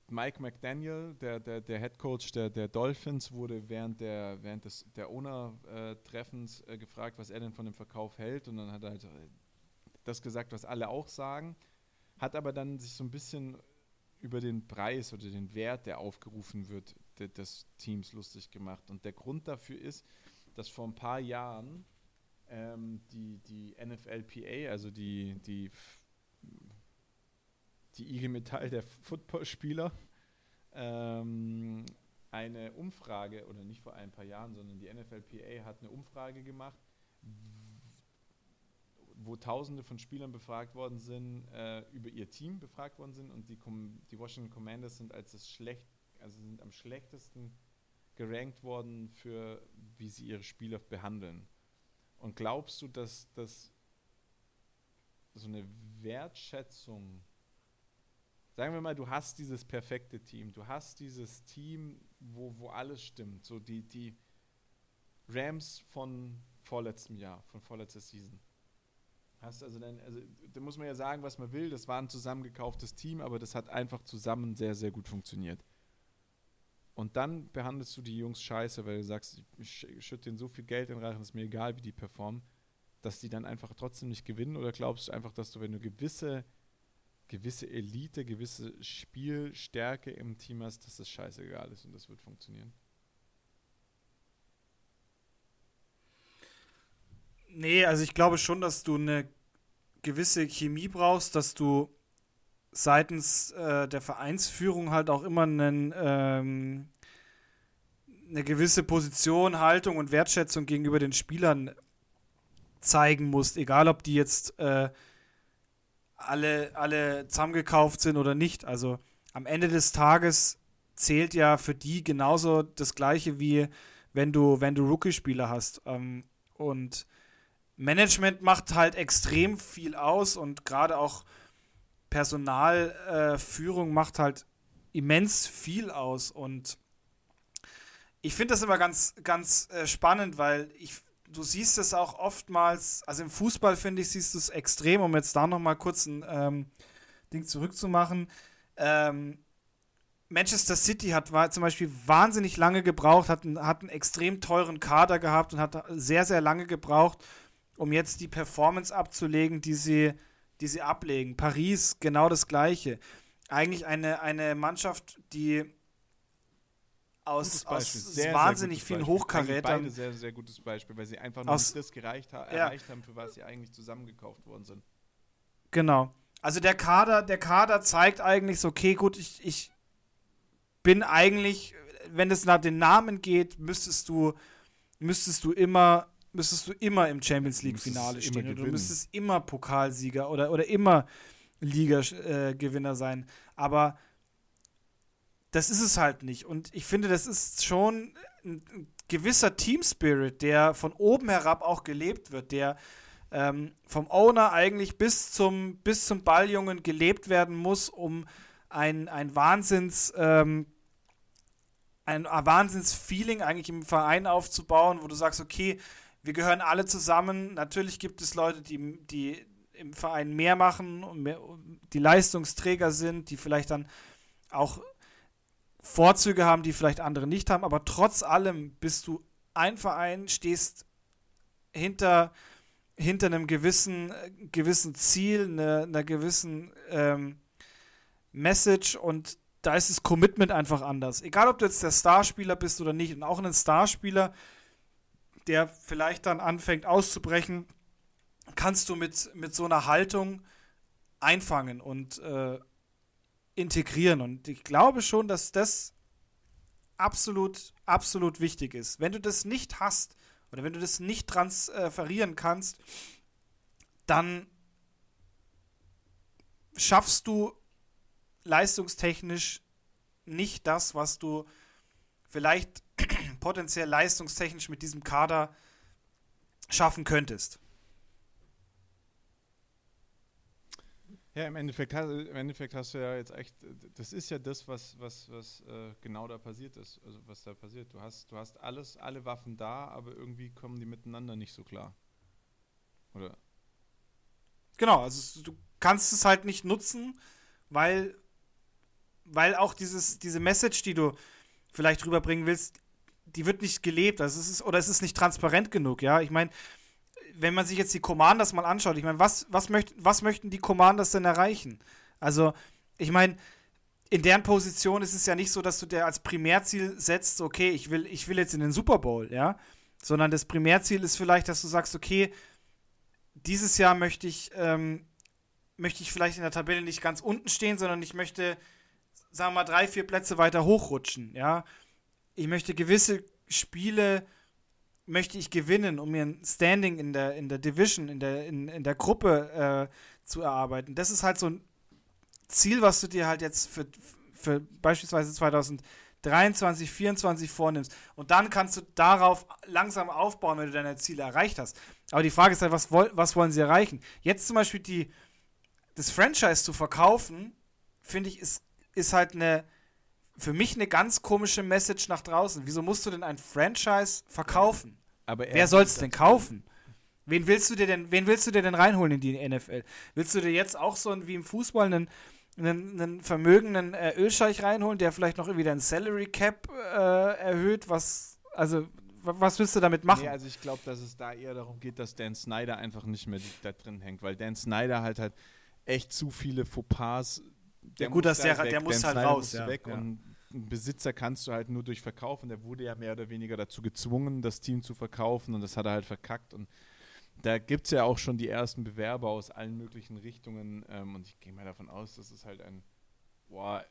Mike McDaniel, der, der, der Head Coach der, der Dolphins, wurde während, der, während des, der Owner-Treffens äh, gefragt, was er denn von dem Verkauf hält. Und dann hat er halt das gesagt, was alle auch sagen. Hat aber dann sich so ein bisschen über den Preis oder den Wert, der aufgerufen wird, de, des Teams lustig gemacht. Und der Grund dafür ist, dass vor ein paar Jahren ähm, die, die NFLPA, also die, die, die IG Metall der Footballspieler, ähm, eine Umfrage, oder nicht vor ein paar Jahren, sondern die NFLPA hat eine Umfrage gemacht, wo Tausende von Spielern befragt worden sind, äh, über ihr Team befragt worden sind und die, die Washington Commanders sind als das schlecht, also sind am schlechtesten gerankt worden für wie sie ihre Spieler behandeln. Und glaubst du, dass das so eine Wertschätzung, sagen wir mal, du hast dieses perfekte Team, du hast dieses Team, wo, wo alles stimmt, so die, die Rams von vorletztem Jahr, von vorletzter Season. Hast also dann, also da muss man ja sagen, was man will, das war ein zusammengekauftes Team, aber das hat einfach zusammen sehr, sehr gut funktioniert. Und dann behandelst du die Jungs scheiße, weil du sagst, ich schütte denen so viel Geld in Reichen, ist mir egal, wie die performen, dass die dann einfach trotzdem nicht gewinnen? Oder glaubst du einfach, dass du, wenn du gewisse, gewisse Elite, gewisse Spielstärke im Team hast, dass das scheißegal ist und das wird funktionieren? Nee, also ich glaube schon, dass du eine gewisse Chemie brauchst, dass du seitens äh, der Vereinsführung halt auch immer einen, ähm, eine gewisse Position, Haltung und Wertschätzung gegenüber den Spielern zeigen musst, egal ob die jetzt äh, alle, alle zusammengekauft sind oder nicht. Also am Ende des Tages zählt ja für die genauso das gleiche wie wenn du, wenn du Rookie-Spieler hast. Ähm, und Management macht halt extrem viel aus und gerade auch Personalführung äh, macht halt immens viel aus und ich finde das immer ganz, ganz äh, spannend, weil ich, du siehst es auch oftmals, also im Fußball finde ich, siehst du es extrem, um jetzt da nochmal kurz ein ähm, Ding zurückzumachen. Ähm, Manchester City hat zum Beispiel wahnsinnig lange gebraucht, hat, hat einen extrem teuren Kader gehabt und hat sehr, sehr lange gebraucht, um jetzt die Performance abzulegen, die sie die sie ablegen. Paris genau das gleiche. Eigentlich eine, eine Mannschaft, die aus, aus sehr, wahnsinnig sehr vielen Hochkarätern. Beide sehr, sehr gutes Beispiel, weil sie einfach nur das gereicht ha ja. erreicht haben, für was sie eigentlich zusammengekauft worden sind. Genau. Also der Kader, der Kader zeigt eigentlich so, okay, gut, ich, ich bin eigentlich, wenn es nach den Namen geht, müsstest du, müsstest du immer müsstest du immer im Champions League-Finale stehen. Oder du müsstest immer Pokalsieger oder, oder immer Liga-Gewinner äh, sein. Aber das ist es halt nicht. Und ich finde, das ist schon ein, gewisser Team-Spirit, der von oben herab auch gelebt wird, der ähm, vom Owner eigentlich bis zum, bis zum Balljungen gelebt werden muss, um ein, ein Wahnsinns. Ähm, ein Wahnsinns-Feeling eigentlich im Verein aufzubauen, wo du sagst, okay, wir gehören alle zusammen. Natürlich gibt es Leute, die, die im Verein mehr machen und mehr, die Leistungsträger sind, die vielleicht dann auch Vorzüge haben, die vielleicht andere nicht haben. Aber trotz allem bist du ein Verein, stehst hinter, hinter einem gewissen, gewissen Ziel, einer, einer gewissen ähm, Message und da ist das Commitment einfach anders. Egal, ob du jetzt der Starspieler bist oder nicht. Und auch ein Starspieler der vielleicht dann anfängt auszubrechen, kannst du mit, mit so einer Haltung einfangen und äh, integrieren. Und ich glaube schon, dass das absolut, absolut wichtig ist. Wenn du das nicht hast oder wenn du das nicht transferieren kannst, dann schaffst du leistungstechnisch nicht das, was du vielleicht potenziell leistungstechnisch mit diesem Kader schaffen könntest? Ja, im Endeffekt, im Endeffekt hast du ja jetzt echt, das ist ja das, was, was, was äh, genau da passiert ist, also was da passiert. Du hast, du hast alles, alle Waffen da, aber irgendwie kommen die miteinander nicht so klar. Oder? Genau, also du kannst es halt nicht nutzen, weil, weil auch dieses, diese Message, die du vielleicht rüberbringen willst, die wird nicht gelebt. Also es ist, oder es ist nicht transparent genug, ja. Ich meine, wenn man sich jetzt die Commanders mal anschaut, ich meine, was, was, möcht, was möchten die Commanders denn erreichen? Also, ich meine, in deren Position ist es ja nicht so, dass du dir als Primärziel setzt, okay, ich will, ich will jetzt in den Super Bowl, ja. Sondern das Primärziel ist vielleicht, dass du sagst, okay, dieses Jahr möchte ich, ähm, möchte ich vielleicht in der Tabelle nicht ganz unten stehen, sondern ich möchte, sagen wir mal, drei, vier Plätze weiter hochrutschen, ja. Ich möchte gewisse Spiele möchte ich gewinnen, um mir ein Standing in der, in der Division, in der, in, in der Gruppe äh, zu erarbeiten. Das ist halt so ein Ziel, was du dir halt jetzt für, für beispielsweise 2023, 2024 vornimmst. Und dann kannst du darauf langsam aufbauen, wenn du deine Ziele erreicht hast. Aber die Frage ist halt, was, was wollen sie erreichen? Jetzt zum Beispiel die, das Franchise zu verkaufen, finde ich, ist, ist halt eine, für mich eine ganz komische Message nach draußen. Wieso musst du denn ein Franchise verkaufen? Aber Wer soll es denn kaufen? Wen willst du dir denn, wen willst du dir denn reinholen in die NFL? Willst du dir jetzt auch so wie im Fußball einen, einen, einen vermögenden äh, Ölscheich reinholen, der vielleicht noch irgendwie dein Salary Cap äh, erhöht? Was, also, was willst du damit machen? Nee, also ich glaube, dass es da eher darum geht, dass Dan Snyder einfach nicht mehr da drin hängt, weil Dan Snyder halt halt echt zu viele Fauxpas der ja, gut, dass der, der muss halt raus. Ja. Weg ja. Und einen Besitzer kannst du halt nur durch Verkaufen. Der wurde ja mehr oder weniger dazu gezwungen, das Team zu verkaufen und das hat er halt verkackt. Und da gibt es ja auch schon die ersten Bewerber aus allen möglichen Richtungen. Ähm, und ich gehe mal davon aus, dass es halt ein, boah,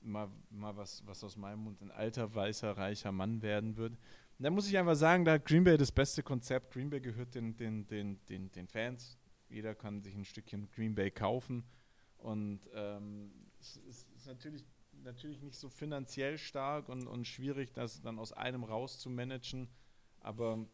mal, mal was, was aus meinem Mund ein alter, weißer, reicher Mann werden wird. Und da muss ich einfach sagen, da hat Green Bay das beste Konzept. Green Bay gehört den, den, den, den, den Fans. Jeder kann sich ein Stückchen Green Bay kaufen. Und ähm, es, ist natürlich, natürlich nicht so finanziell stark und, und schwierig, das dann aus einem raus zu managen, aber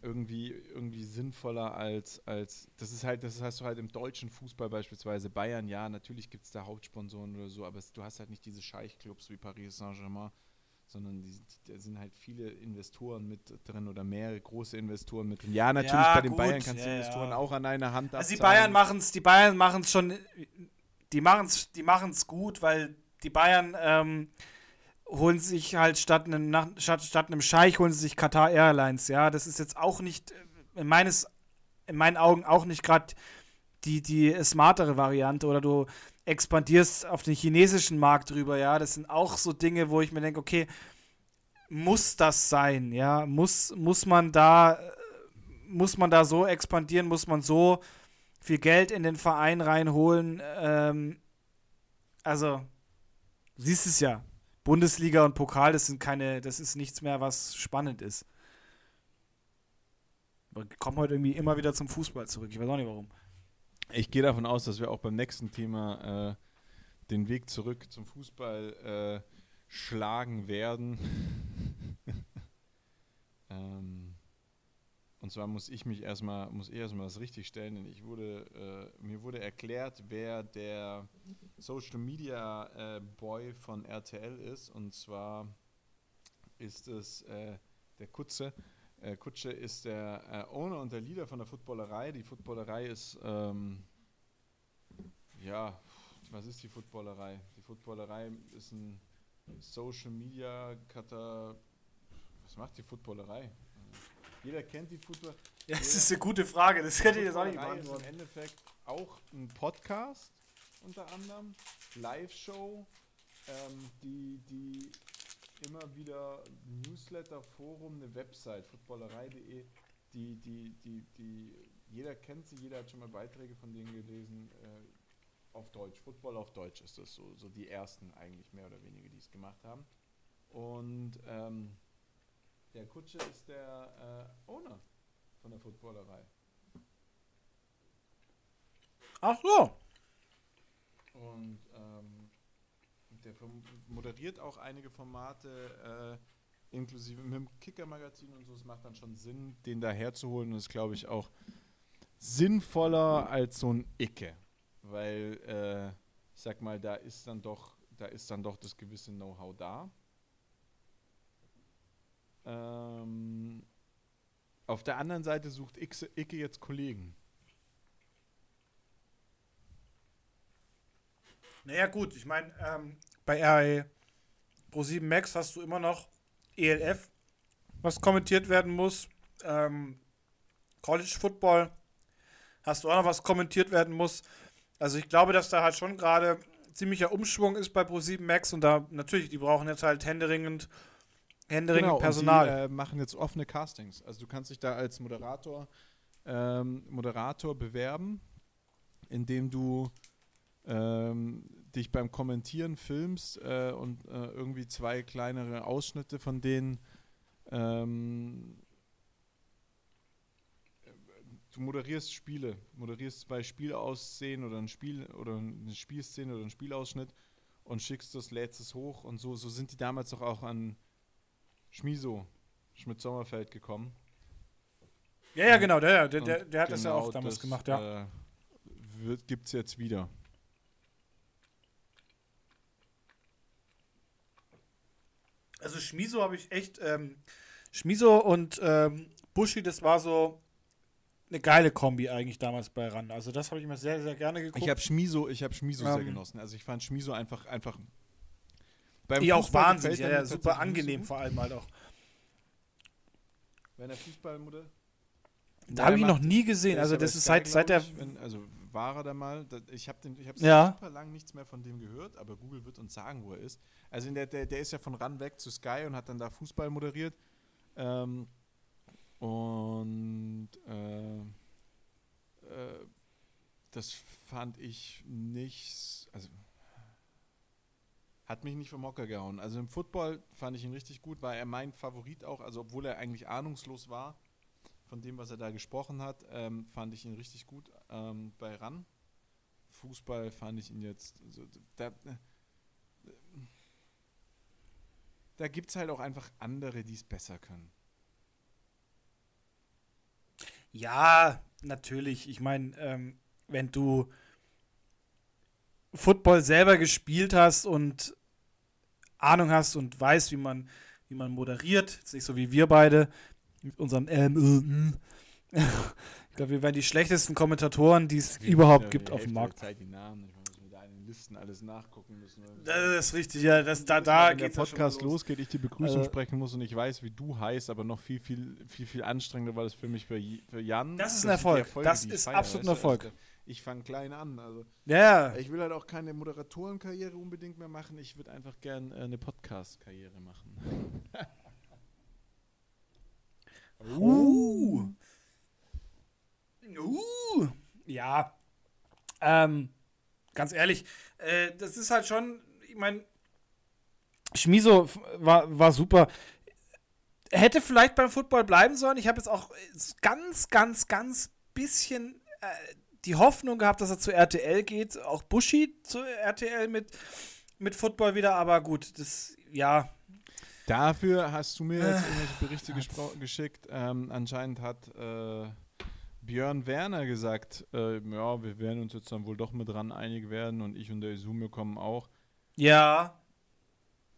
irgendwie, irgendwie sinnvoller als, als das ist halt, das hast du halt im deutschen Fußball beispielsweise Bayern, ja, natürlich gibt es da Hauptsponsoren oder so, aber es, du hast halt nicht diese Scheichclubs wie Paris Saint-Germain, sondern die, da sind halt viele Investoren mit drin oder mehrere große Investoren mit drin. Ja, natürlich ja, bei den gut. Bayern kannst du ja, Investoren ja. auch an einer Hand Also die Bayern machen es, die Bayern machen es schon, die machen es, die machen es gut, weil die Bayern ähm, holen sich halt statt einem, statt, statt einem Scheich holen sie sich Qatar Airlines. Ja, das ist jetzt auch nicht in meines, in meinen Augen auch nicht gerade die, die smartere Variante oder du expandierst auf den chinesischen Markt drüber, ja, das sind auch so Dinge, wo ich mir denke, okay, muss das sein, ja, muss, muss man da, muss man da so expandieren, muss man so viel Geld in den Verein reinholen, ähm, also, siehst es ja, Bundesliga und Pokal, das sind keine, das ist nichts mehr, was spannend ist. Wir kommen heute irgendwie immer wieder zum Fußball zurück, ich weiß auch nicht warum. Ich gehe davon aus, dass wir auch beim nächsten Thema äh, den Weg zurück zum Fußball äh, schlagen werden. ähm, und zwar muss ich mich erstmal, muss ich erstmal das richtig stellen, denn ich wurde, äh, mir wurde erklärt, wer der Social Media äh, Boy von RTL ist. Und zwar ist es äh, der Kutze. Äh, Kutsche ist der äh, Owner und der Leader von der Footballerei. Die Footballerei ist, ähm, ja, was ist die Footballerei? Die Footballerei ist ein Social Media Cutter. Was macht die Footballerei? Jeder kennt die Football. Ja, das ist eine gute Frage, das hätte ich jetzt auch nicht beantworten. ist im Endeffekt auch ein Podcast unter anderem, Live-Show, ähm, die, die immer wieder Newsletter, Forum, eine Website, footballerei.de, die, die, die, die, jeder kennt sie, jeder hat schon mal Beiträge von denen gelesen, äh, auf Deutsch. Football auf Deutsch ist das so, so die ersten eigentlich mehr oder weniger, die es gemacht haben. Und ähm, der Kutsche ist der äh, Owner von der Footballerei. Ach so. Und ähm, der moderiert auch einige Formate, äh, inklusive mit dem Kicker-Magazin und so. Es macht dann schon Sinn, den da herzuholen. Und ist, glaube ich, auch sinnvoller als so ein Icke. weil äh, ich sag mal, da ist dann doch, da ist dann doch das gewisse Know-how da. Ähm, auf der anderen Seite sucht Icke, jetzt Kollegen. Naja, gut, ich meine, ähm, bei RE Pro7 Max hast du immer noch ELF, was kommentiert werden muss. Ähm, College Football hast du auch noch was kommentiert werden muss. Also ich glaube, dass da halt schon gerade ziemlicher Umschwung ist bei Pro7 Max und da natürlich, die brauchen jetzt halt händeringend, händeringend Genau, Personal. Die, äh, machen jetzt offene Castings. Also du kannst dich da als Moderator, ähm, Moderator bewerben, indem du ähm, dich beim Kommentieren filmst äh, und äh, irgendwie zwei kleinere Ausschnitte von denen ähm, du moderierst Spiele, moderierst zwei Spielausszenen oder ein Spiel oder eine Spielszene oder einen Spielausschnitt und schickst das, lädst es hoch und so, so sind die damals doch auch an Schmiso, Schmidt-Sommerfeld gekommen. ja, ja, genau, der, der, der, der hat das ja genau auch damals das, gemacht, ja. Äh, wird, gibt's jetzt wieder. Also Schmiso habe ich echt, ähm, Schmiso und ähm, Buschi, das war so eine geile Kombi eigentlich damals bei RAN. Also das habe ich mir sehr, sehr gerne geguckt. Ich habe Schmiso, ich habe Schmiso sehr Ähm. genossen. Also ich fand Schmiso einfach einfach beim die auch wahnsinnig, gefällt ja, ja, super angenehm vor allem halt auch. gut. Wenn er Fußballmodell Da habe ich noch nie gesehen. Also das ist seit, seit der wenn, also war er da mal, ich habe Ja. super lang nichts mehr von dem gehört, aber Google wird uns sagen, wo er ist. Also der, der, der ist ja von ran weg zu Sky und hat dann da Fußball moderiert. Ähm, und äh, äh, das fand ich nicht, also hat mich nicht vom Hocker gehauen. Also im Football fand ich ihn richtig gut, war er mein Favorit auch, also obwohl er eigentlich ahnungslos war von dem, was er da gesprochen hat, ähm, fand ich ihn richtig gut ähm, bei RAN. Fußball fand ich ihn jetzt, so, da, äh, da gibt es halt auch einfach andere, die es besser können. Ja, natürlich. Ich meine, ähm, wenn du Football selber gespielt hast und Ahnung hast und weißt, wie man, wie man moderiert, jetzt nicht so wie wir beide mit unseren ähm, äh, mm. Ich glaube, wir wären die schlechtesten Kommentatoren, die es überhaupt gibt auf dem Markt. Zeit die Namen, ich muss mit deinen Listen alles nachgucken müssen. Das ist richtig, ja. Das, da da Wenn der geht es Podcast losgeht, ich die Begrüßung Also- sprechen muss und ich weiß, wie du heißt, aber noch viel, viel, viel, viel anstrengender war das für mich für, J- für Jan. Das ist ein Erfolg. Das ist absolut ein? Erfolg. Also, ich fange klein an. Also Ja, ich will halt auch keine Moderatorenkarriere unbedingt mehr machen. Ich würde einfach gern äh, eine Podcast-Karriere machen. Uh. Uh. Ja. Ähm, ganz ehrlich, äh, das ist halt schon, ich meine, Schmiso war, war super. Er hätte vielleicht beim Football bleiben sollen. Ich habe jetzt auch ganz, ganz, ganz bisschen äh, die Hoffnung gehabt, dass er zu RTL geht. Auch Buschi zu RTL mit, mit Football wieder. Aber gut, das, ja, Dafür hast du mir jetzt Äh, irgendwelche Berichte gespro- geschickt. Ähm, anscheinend hat äh, Björn Werner gesagt, äh, ja, wir werden uns jetzt dann wohl doch mit dran einig werden und ich und der Isume kommen auch. ja,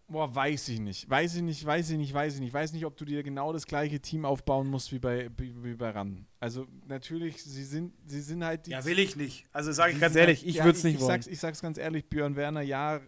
Boah, weiß ich nicht. Weiß ich nicht, weiß ich nicht, weiß ich nicht. Weiß nicht, ob du dir genau das gleiche Team aufbauen musst wie bei, wie, wie bei RAN. Also natürlich, sie sind, sie sind halt die. ja, will ich nicht. Also sage ich ganz sind ehrlich, halt- ich ja, würde es nicht ich wollen. Sag's, ich sag's ganz ehrlich, Björn Werner, ja,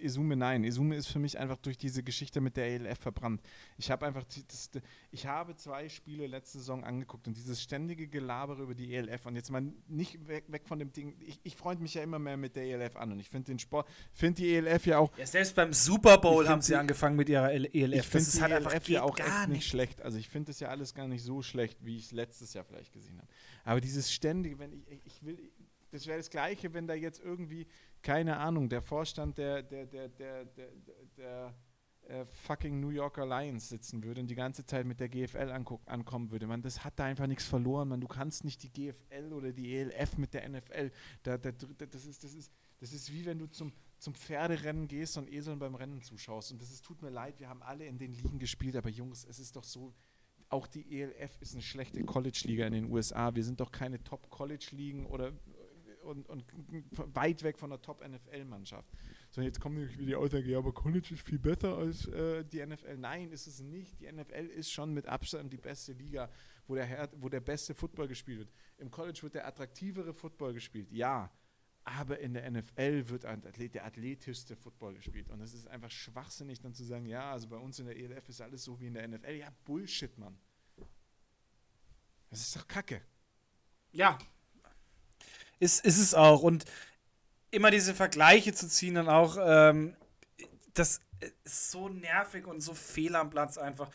Isume nein. Isume ist für mich einfach durch diese Geschichte mit der ELF verbrannt. Ich habe einfach, das, ich habe zwei Spiele letzte Saison angeguckt und dieses ständige Gelabere über die ELF und jetzt mal nicht weg, weg von dem Ding. Ich, ich freue mich ja immer mehr mit der ELF an und ich finde den Sport, finde die ELF ja auch Ja, selbst beim Super Bowl haben sie die- angefangen mit ihrer ELF. ich das finde die halt ELF einfach ja auch gar echt nicht nicht. schlecht. Also ich finde das ja alles gar nicht so schlecht, wie ich es letztes Jahr vielleicht gesehen habe. Aber dieses ständige, wenn ich, ich will, das wäre das Gleiche, wenn da jetzt irgendwie, keine Ahnung, der Vorstand der, der, der, der, der, der, der äh, fucking New Yorker Lions sitzen würde und die ganze Zeit mit der GFL ankommen würde. Man, das hat da einfach nichts verloren. Man, du kannst nicht die GFL oder die ELF mit der NFL. Da, da, das, ist, das, ist, das ist wie wenn du zum, zum Pferderennen gehst und Eseln beim Rennen zuschaust. Und das ist, tut mir leid, wir haben alle in den Ligen gespielt, aber Jungs, es ist doch so, auch die ELF ist eine schlechte College-Liga in den USA. Wir sind doch keine Top-College-Ligen oder, und, und weit weg von der Top-NFL-Mannschaft. So, jetzt kommt nämlich wieder die Aussage, ja, aber College ist viel besser als äh, die NFL. Nein, ist es nicht. Die NFL ist schon mit Abstand die beste Liga, wo der, Her wo der beste Football gespielt wird. Im College wird der attraktivere Football gespielt, ja. Aber in der NFL wird der athletischste Football gespielt. Und es ist einfach schwachsinnig, dann zu sagen, ja, also bei uns in der ELF ist alles so wie in der NFL. Ja, Bullshit, Mann. Das ist doch Kacke. Ja. Ist, ist es auch. Und immer diese Vergleiche zu ziehen, dann auch, ähm, das ist so nervig und so fehl am Platz einfach.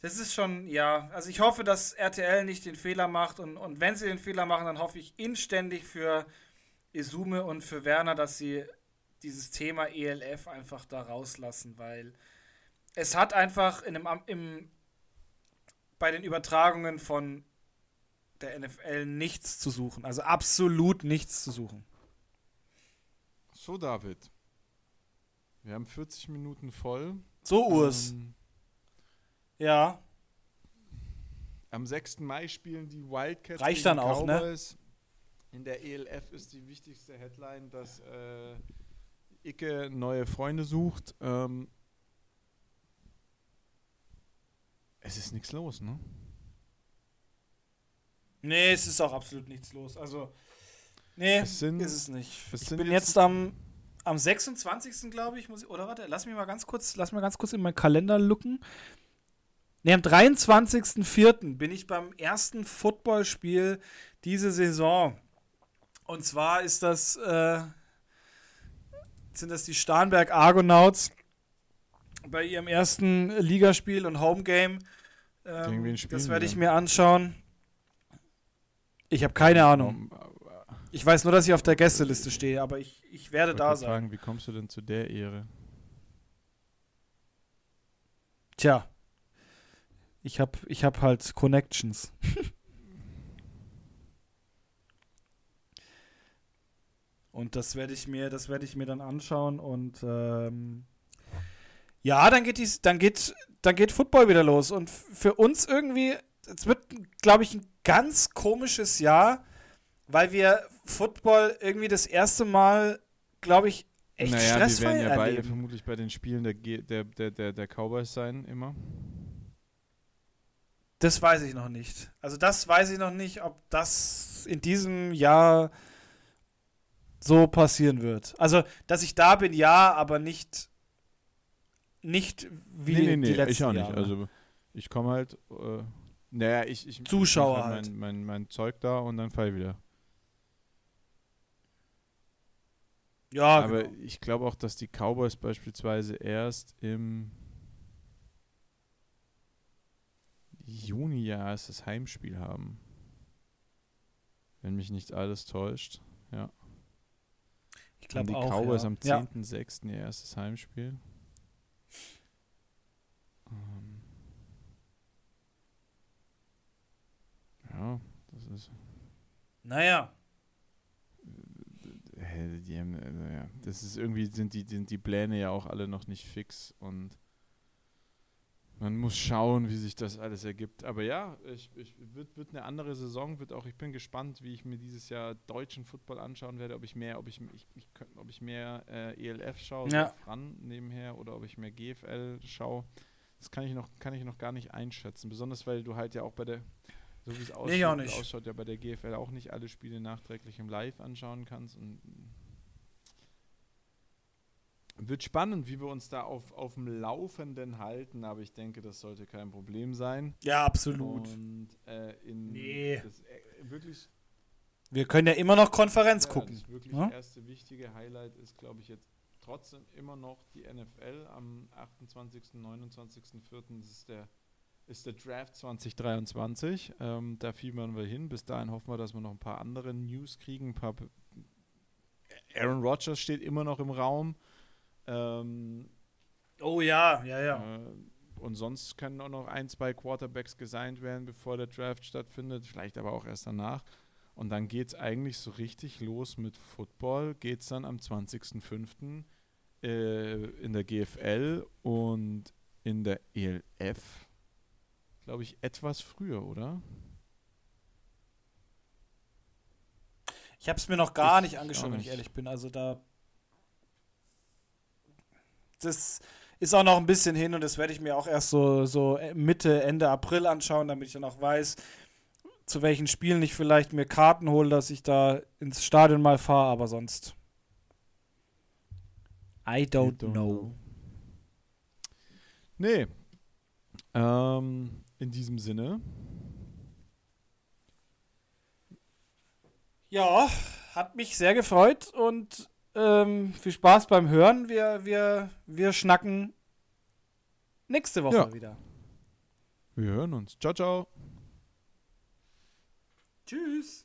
Das ist schon, ja, also ich hoffe, dass RTL nicht den Fehler macht und, und wenn sie den Fehler machen, dann hoffe ich inständig für Isume und für Werner, dass sie dieses Thema ELF einfach da rauslassen, weil es hat einfach in einem, im, bei den Übertragungen von der NFL nichts zu suchen. Also absolut nichts zu suchen. So, David. Wir haben 40 Minuten voll. So, Urs. Ähm, ja. Am 6. Mai spielen die Wildcats. Reicht dann auch, ne? Cowboys. ne? In der ELF ist die wichtigste Headline, dass äh, Icke neue Freunde sucht. Ähm, es ist nichts los, ne? Nee, es ist auch absolut nichts los. Also, nee, es sind, ist es nicht. Ich bin jetzt, jetzt am, am 26. glaube ich, muss ich, oder warte, lass mich mal ganz kurz, lass mal ganz kurz in meinen Kalender looken. Nee, am 23.04. bin ich beim ersten Footballspiel diese Saison. Und zwar ist das, äh, sind das die Starnberg Argonauts bei ihrem ersten Ligaspiel und Homegame. Ähm, das werde ich mir anschauen. Ich habe keine Ahnung. Ich weiß nur, dass ich auf der Gästeliste stehe, aber ich, ich werde ich da sein. Fragen, wie kommst du denn zu der Ehre? Tja, ich habe ich hab halt Connections. und das werde ich mir, das werde ich mir dann anschauen und ähm, ja, dann geht dies, dann geht, dann geht Football wieder los und für uns irgendwie, es wird, glaube ich, ein ganz komisches Jahr, weil wir Football irgendwie das erste Mal, glaube ich, echt naja, stressfrei wir werden ja erleben. beide vermutlich bei den Spielen der, der, der, der, der Cowboys sein, immer. Das weiß ich noch nicht. Also das weiß ich noch nicht, ob das in diesem Jahr so passieren wird. Also, dass ich da bin, ja, aber nicht nicht wie nee, nee, nee, die letzten ich auch nicht. Jahre. Also ich komme halt äh, naja, ich, ich Zuschauer ich halt. Mein, mein, mein, Zeug da und dann fall ich wieder. Ja, aber genau. ich glaube auch, dass die Cowboys beispielsweise erst im Juni ja erst das Heimspiel haben. Wenn mich nicht alles täuscht. Ja. Ich glaube auch. Die Cowboys ja. am 10.06. Ja. ihr erstes Heimspiel. Ja, das ist. Naja. Die haben, also ja, das ist irgendwie, sind die, sind die Pläne ja auch alle noch nicht fix und man muss schauen, wie sich das alles ergibt. Aber ja, ich, ich, wird, wird eine andere Saison, wird auch, ich bin gespannt, wie ich mir dieses Jahr deutschen Football anschauen werde, ob ich mehr, ob ich, ich, ich ob ich mehr äh, ELF schaue, ja. ran nebenher, oder ob ich mehr GFL schaue. Das kann ich noch, kann ich noch gar nicht einschätzen. Besonders weil du halt ja auch bei der, so wie es ausschaut, nee, auch nicht. ausschaut, ja bei der GFL auch nicht alle Spiele nachträglich im Live anschauen kannst. Und wird spannend, wie wir uns da auf, auf dem Laufenden halten, aber ich denke, das sollte kein Problem sein. Ja, absolut. Und äh, in nee. das, äh, wirklich. Wir können ja immer noch Konferenz ja, gucken. Das wirklich ja? erste wichtige Highlight ist, glaube ich, jetzt trotzdem immer noch die NFL am 28., 29.04. Das ist der ist der Draft 2023. Ähm, da fiebern wir hin. Bis dahin hoffen wir, dass wir noch ein paar andere News kriegen. Ein paar Aaron Rodgers steht immer noch im Raum. Ähm, oh ja, ja, ja. Äh, und sonst können auch noch ein, zwei Quarterbacks gesigned werden, bevor der Draft stattfindet. Vielleicht aber auch erst danach. Und dann geht es eigentlich so richtig los mit Football. Geht es dann am 20.05. Äh, in der GFL und in der ELF glaube ich, etwas früher, oder? Ich habe es mir noch gar Ich nicht angeschaut, wenn ich ehrlich bin. Also da. Das ist auch noch ein bisschen hin und das werde ich mir auch erst so, so Mitte, Ende April anschauen, damit ich dann auch weiß, zu welchen Spielen ich vielleicht mir Karten hole, dass ich da ins Stadion mal fahre, aber sonst. I don't, don't know. Nee. Ähm, in diesem Sinne. Ja, hat mich sehr gefreut und ähm, viel Spaß beim Hören. Wir, wir, wir schnacken nächste Woche Ja. wieder. Wir hören uns. Ciao, ciao. Tschüss.